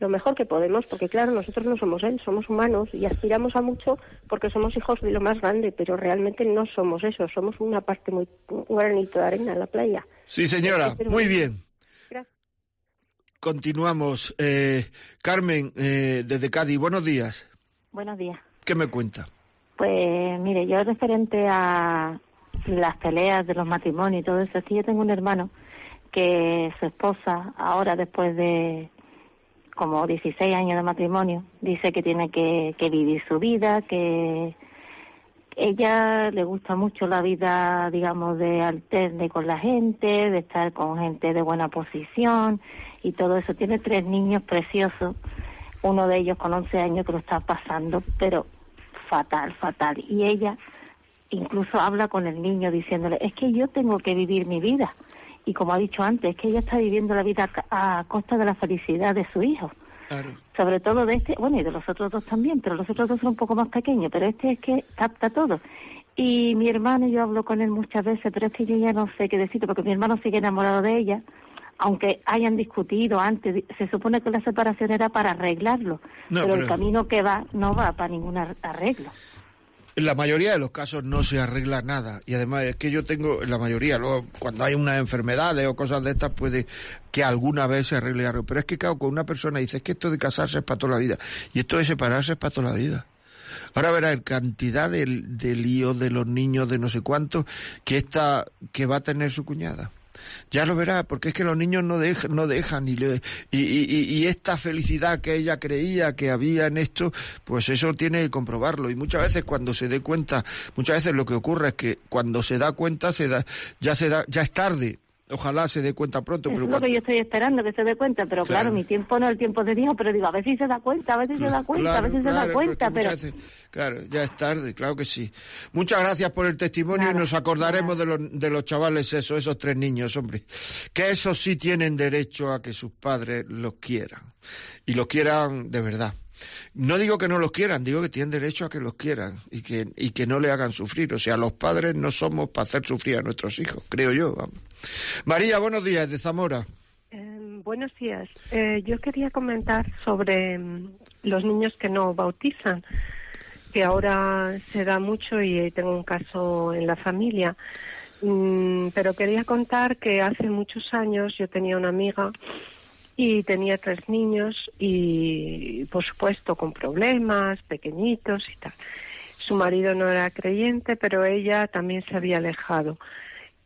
lo mejor que podemos, porque claro, nosotros no somos Él, somos humanos y aspiramos a mucho porque somos hijos de lo más grande, pero realmente no somos eso, somos una parte muy, un granito de arena en la playa. Sí, señora, muy bien. Gracias. Continuamos. Eh, Carmen, eh, desde Cádiz, buenos días. Buenos días. ¿Qué me cuenta? Pues mire, yo referente a las peleas de los matrimonios y todo eso, es que yo tengo un hermano que su esposa, ahora después de como 16 años de matrimonio, dice que tiene que, que vivir su vida, que ella le gusta mucho la vida, digamos, de alterne con la gente, de estar con gente de buena posición y todo eso. Tiene tres niños preciosos, uno de ellos con 11 años que lo está pasando, pero fatal, fatal. Y ella incluso habla con el niño diciéndole, es que yo tengo que vivir mi vida. Y como ha dicho antes, es que ella está viviendo la vida a costa de la felicidad de su hijo Claro. sobre todo de este, bueno, y de los otros dos también, pero los otros dos son un poco más pequeños, pero este es que capta todo. Y mi hermano, yo hablo con él muchas veces, pero es que yo ya no sé qué decirte, porque mi hermano sigue enamorado de ella, aunque hayan discutido antes, se supone que la separación era para arreglarlo, No, pero, el camino que va no va para ningún ar- arreglo. En la mayoría de los casos no se arregla nada. Y además es que yo tengo, en la mayoría, luego cuando hay unas enfermedades o cosas de estas, puede que alguna vez se arregle algo. Pero es que, claro, con una persona dice, es que esto de casarse es para toda la vida. Y esto de separarse es para toda la vida. Ahora verás cantidad de, de líos de los niños de no sé cuántos que que va a tener su cuñada. Ya lo verá, porque es que los niños no, dejan, no dejan y, le, y, y, esta felicidad que ella creía que había en esto, pues eso tiene que comprobarlo. Y muchas veces cuando se dé cuenta, muchas veces lo que ocurre es que cuando se da cuenta, se da, ya se da, ya es tarde, Ojalá se dé cuenta pronto. Pero es lo que yo estoy esperando, que se dé cuenta. Pero claro. mi tiempo no es el tiempo de Dios, pero digo, a ver si se da cuenta, a ver si se da cuenta, a ver si se da cuenta. Pero... claro, ya es tarde, claro que sí. Muchas gracias por el testimonio y nos acordaremos de los, de los chavales, eso, esos tres niños, hombre. Que esos sí tienen derecho a que sus padres los quieran. Y los quieran de verdad. No digo que no los quieran, digo que tienen derecho a que los quieran y que, y que no le hagan sufrir. O sea, los padres no somos para hacer sufrir a nuestros hijos, creo yo. María, buenos días, de Zamora. Eh, buenos días. Eh, yo quería comentar sobre mm, los niños que no bautizan, que ahora se da mucho y tengo un caso en la familia. Mm, pero quería contar que hace muchos años yo tenía una amiga y tenía tres niños y por supuesto con problemas, pequeñitos y tal. Su marido no era creyente, pero ella también se había alejado.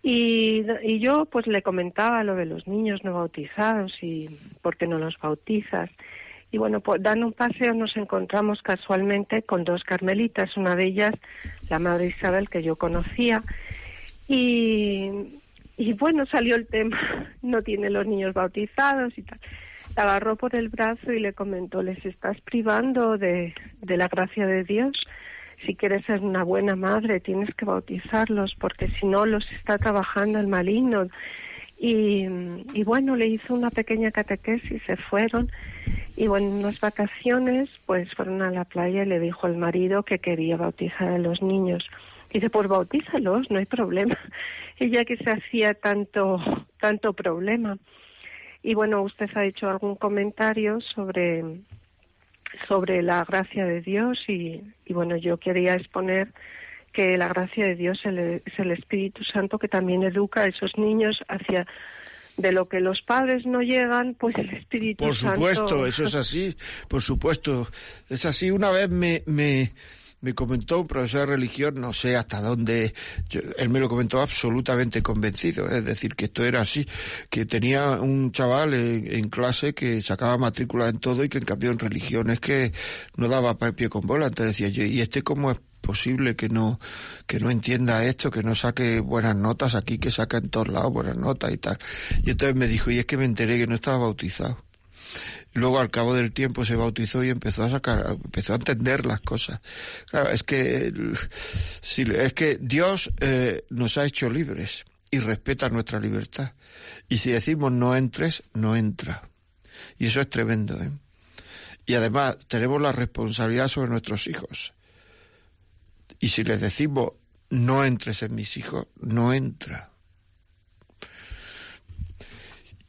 Y, yo pues le comentaba lo de los niños no bautizados y por qué no los bautizas. Y bueno, pues dando un paseo nos encontramos casualmente con dos carmelitas, una de ellas la madre Isabel que yo conocía. Y, y bueno, salió el tema, no tiene los niños bautizados y tal. La agarró por el brazo y le comentó, les estás privando de la gracia de Dios. Si quieres ser una buena madre, tienes que bautizarlos, porque si no, los está trabajando el maligno. Y, y bueno, le hizo una pequeña catequesis, se fueron. Y bueno, en las vacaciones, pues fueron a la playa y le dijo al marido que quería bautizar a los niños. Dice, pues bautízalos, no hay problema. Ella que se hacía tanto, tanto problema. Y bueno, usted ha hecho algún comentario sobre, sobre la gracia de Dios y, y bueno, yo quería exponer que la gracia de Dios es el Espíritu Santo que también educa a esos niños hacia de lo que los padres no llegan, pues el Espíritu Santo. Por supuesto, eso es así, por supuesto, es así. Una vez me, me, me comentó un profesor de religión, no sé hasta dónde, él me lo comentó absolutamente convencido, es decir, que esto era así, que tenía un chaval en, clase que sacaba matrícula en todo y que en cambio en religión es que no daba pie con bola, entonces decía yo, ¿y este cómo es posible que no que no entienda esto, que no saque buenas notas aquí, que saca en todos lados buenas notas y tal. Y entonces me dijo, y es que me enteré que no estaba bautizado. Luego al cabo del tiempo se bautizó y empezó a sacar, empezó a entender las cosas. Claro, es que, es que Dios eh, nos ha hecho libres y respeta nuestra libertad. Y si decimos no entres, no entra. Y eso es tremendo. ¿eh? Y además tenemos la responsabilidad sobre nuestros hijos. Y si les decimos no entres en mis hijos, no entra.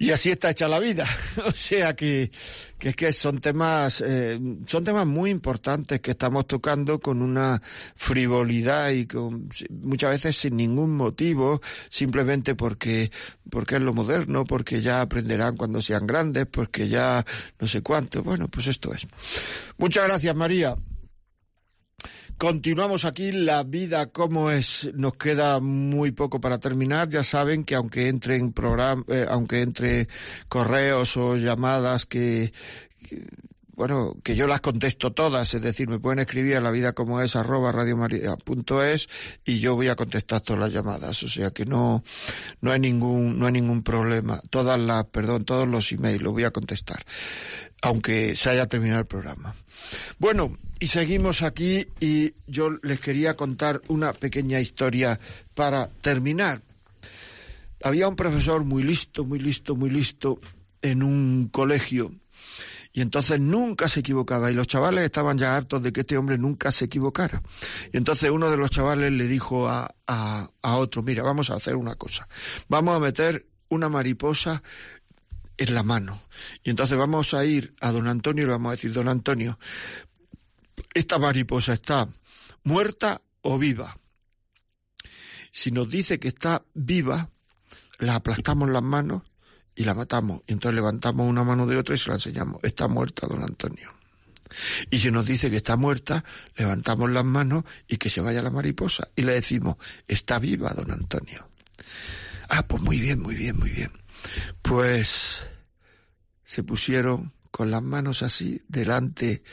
Y así está hecha la vida. o sea que, que, que son temas, eh, son temas muy importantes que estamos tocando con una frivolidad y con, muchas veces sin ningún motivo, simplemente porque, porque es lo moderno, porque ya aprenderán cuando sean grandes, porque ya no sé cuánto. Bueno, pues esto es. Muchas gracias, María. Continuamos aquí, la vida como es, nos queda muy poco para terminar. Ya saben que aunque entren eh, aunque entre correos o llamadas que, bueno, que yo las contesto todas, es decir, me pueden escribir a la vida como es arroba radiomaria.es y yo voy a contestar todas las llamadas, o sea que no, no hay ningún, no hay ningún problema. Todas las, perdón, todos los emails los voy a contestar, aunque se haya terminado el programa. Bueno, y seguimos aquí y yo les quería contar una pequeña historia para terminar. Había un profesor muy listo, muy listo, muy listo en un colegio y entonces nunca se equivocaba y los chavales estaban ya hartos de que este hombre nunca se equivocara. Y entonces uno de los chavales le dijo a, a, a otro, mira, vamos a hacer una cosa, vamos a meter una mariposa en la mano. Y entonces vamos a ir a don Antonio y le vamos a decir, don Antonio, esta mariposa está muerta o viva. Si nos dice que está viva, la aplastamos las manos y la matamos. Y entonces levantamos una mano de otra y se la enseñamos. Está muerta, don Antonio. Y si nos dice que está muerta, levantamos las manos y que se vaya la mariposa. Y le decimos, está viva, don Antonio. Ah, pues muy bien, muy bien, muy bien. Pues se pusieron con las manos así delante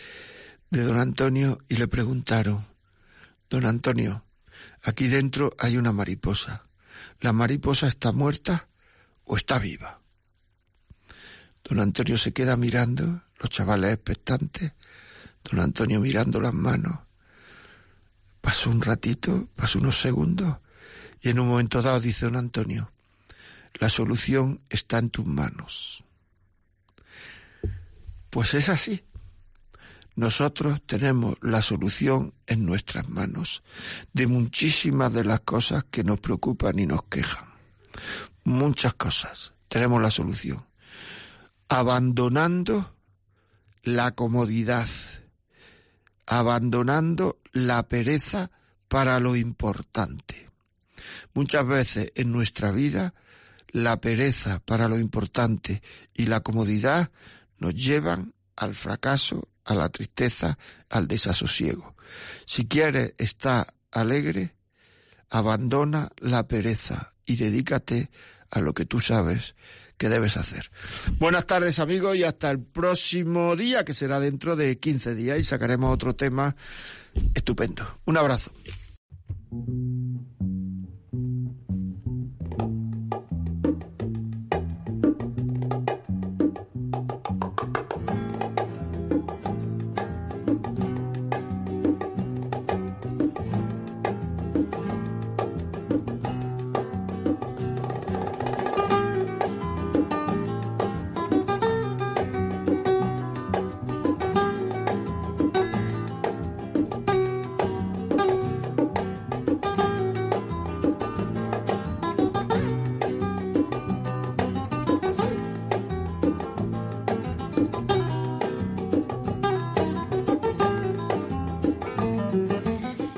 de don Antonio y le preguntaron, don Antonio, aquí dentro hay una mariposa. ¿La mariposa está muerta o está viva? Don Antonio se queda mirando, los chavales expectantes, don Antonio mirando las manos. Pasó un ratito, pasó unos segundos, y en un momento dado dice don Antonio, la solución está en tus manos. Pues es así. Nosotros tenemos la solución en nuestras manos de muchísimas de las cosas que nos preocupan y nos quejan. Muchas cosas. Tenemos la solución. Abandonando la comodidad, abandonando la pereza para lo importante. Muchas veces en nuestra vida la pereza para lo importante y la comodidad nos llevan al fracaso, a la tristeza, al desasosiego. Si quieres estar alegre, abandona la pereza y dedícate a lo que tú sabes que debes hacer. Buenas tardes amigos y hasta el próximo día, que será dentro de 15 días y sacaremos otro tema estupendo. Un abrazo.